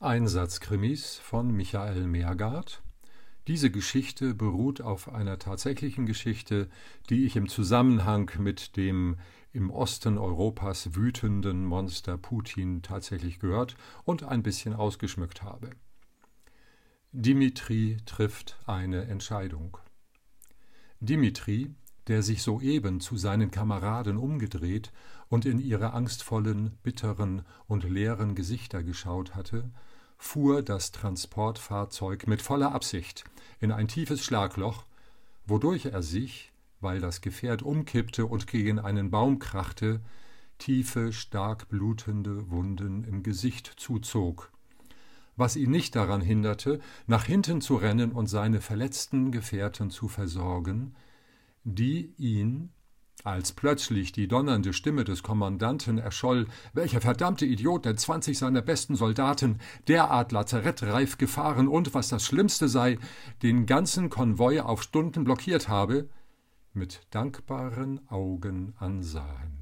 Einsatzkrimis von Michael Meergard. Diese Geschichte beruht auf einer tatsächlichen Geschichte, die ich im Zusammenhang mit dem im Osten Europas wütenden Monster Putin tatsächlich gehört und ein bisschen ausgeschmückt habe. Dimitri trifft eine Entscheidung. Dimitri, der sich soeben zu seinen Kameraden umgedreht und in ihre angstvollen, bitteren und leeren Gesichter geschaut hatte, fuhr das Transportfahrzeug mit voller Absicht in ein tiefes Schlagloch, wodurch er sich, weil das Gefährt umkippte und gegen einen Baum krachte, tiefe, stark blutende Wunden im Gesicht zuzog, was ihn nicht daran hinderte, nach hinten zu rennen und seine verletzten Gefährten zu versorgen, die ihn als plötzlich die donnernde Stimme des Kommandanten erscholl, welcher verdammte Idiot denn zwanzig seiner besten Soldaten derart lazarettreif gefahren und, was das Schlimmste sei, den ganzen Konvoi auf Stunden blockiert habe, mit dankbaren Augen ansahen.